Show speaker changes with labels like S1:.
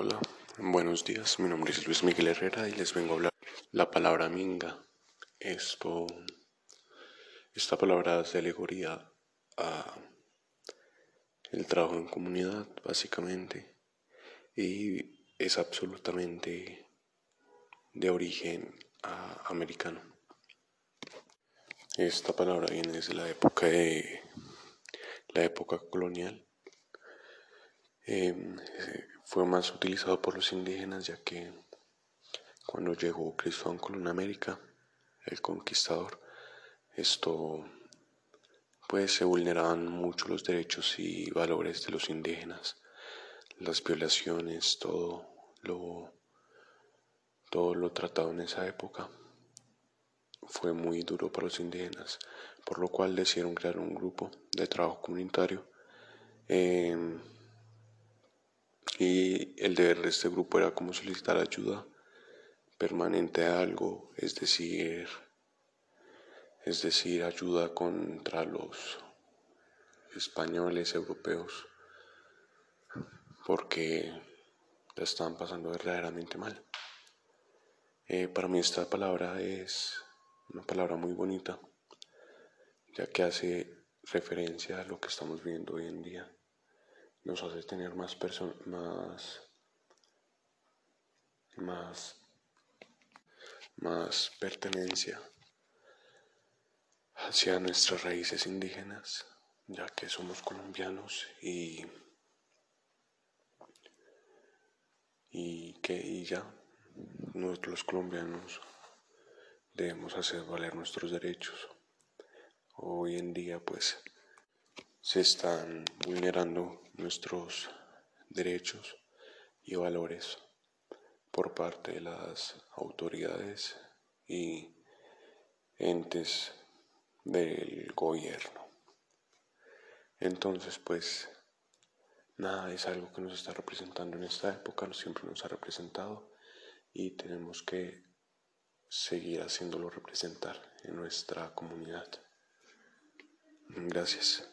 S1: Hola, buenos días. Mi nombre es Luis Miguel Herrera y les vengo a hablar la palabra minga. Esto, esta palabra hace alegoría a el trabajo en comunidad, básicamente, y es absolutamente de origen americano. Esta palabra viene desde la época de la época colonial. Em, fue más utilizado por los indígenas ya que cuando llegó Cristóbal Colón a América, el conquistador, esto pues se vulneraban mucho los derechos y valores de los indígenas, las violaciones, todo lo todo lo tratado en esa época fue muy duro para los indígenas, por lo cual decidieron crear un grupo de trabajo comunitario. Em, y el deber de este grupo era como solicitar ayuda permanente a algo, es decir, es decir, ayuda contra los españoles, europeos, porque la estaban pasando verdaderamente mal. Eh, para mí esta palabra es una palabra muy bonita, ya que hace referencia a lo que estamos viendo hoy en día. Nos hace tener más más más más pertenencia hacia nuestras raíces indígenas, ya que somos colombianos y y que y ya nosotros colombianos debemos hacer valer nuestros derechos. Hoy en día pues se están vulnerando nuestros derechos y valores por parte de las autoridades y entes del gobierno. Entonces pues nada es algo que nos está representando en esta época, siempre nos ha representado y tenemos que seguir haciéndolo representar en nuestra comunidad. Gracias.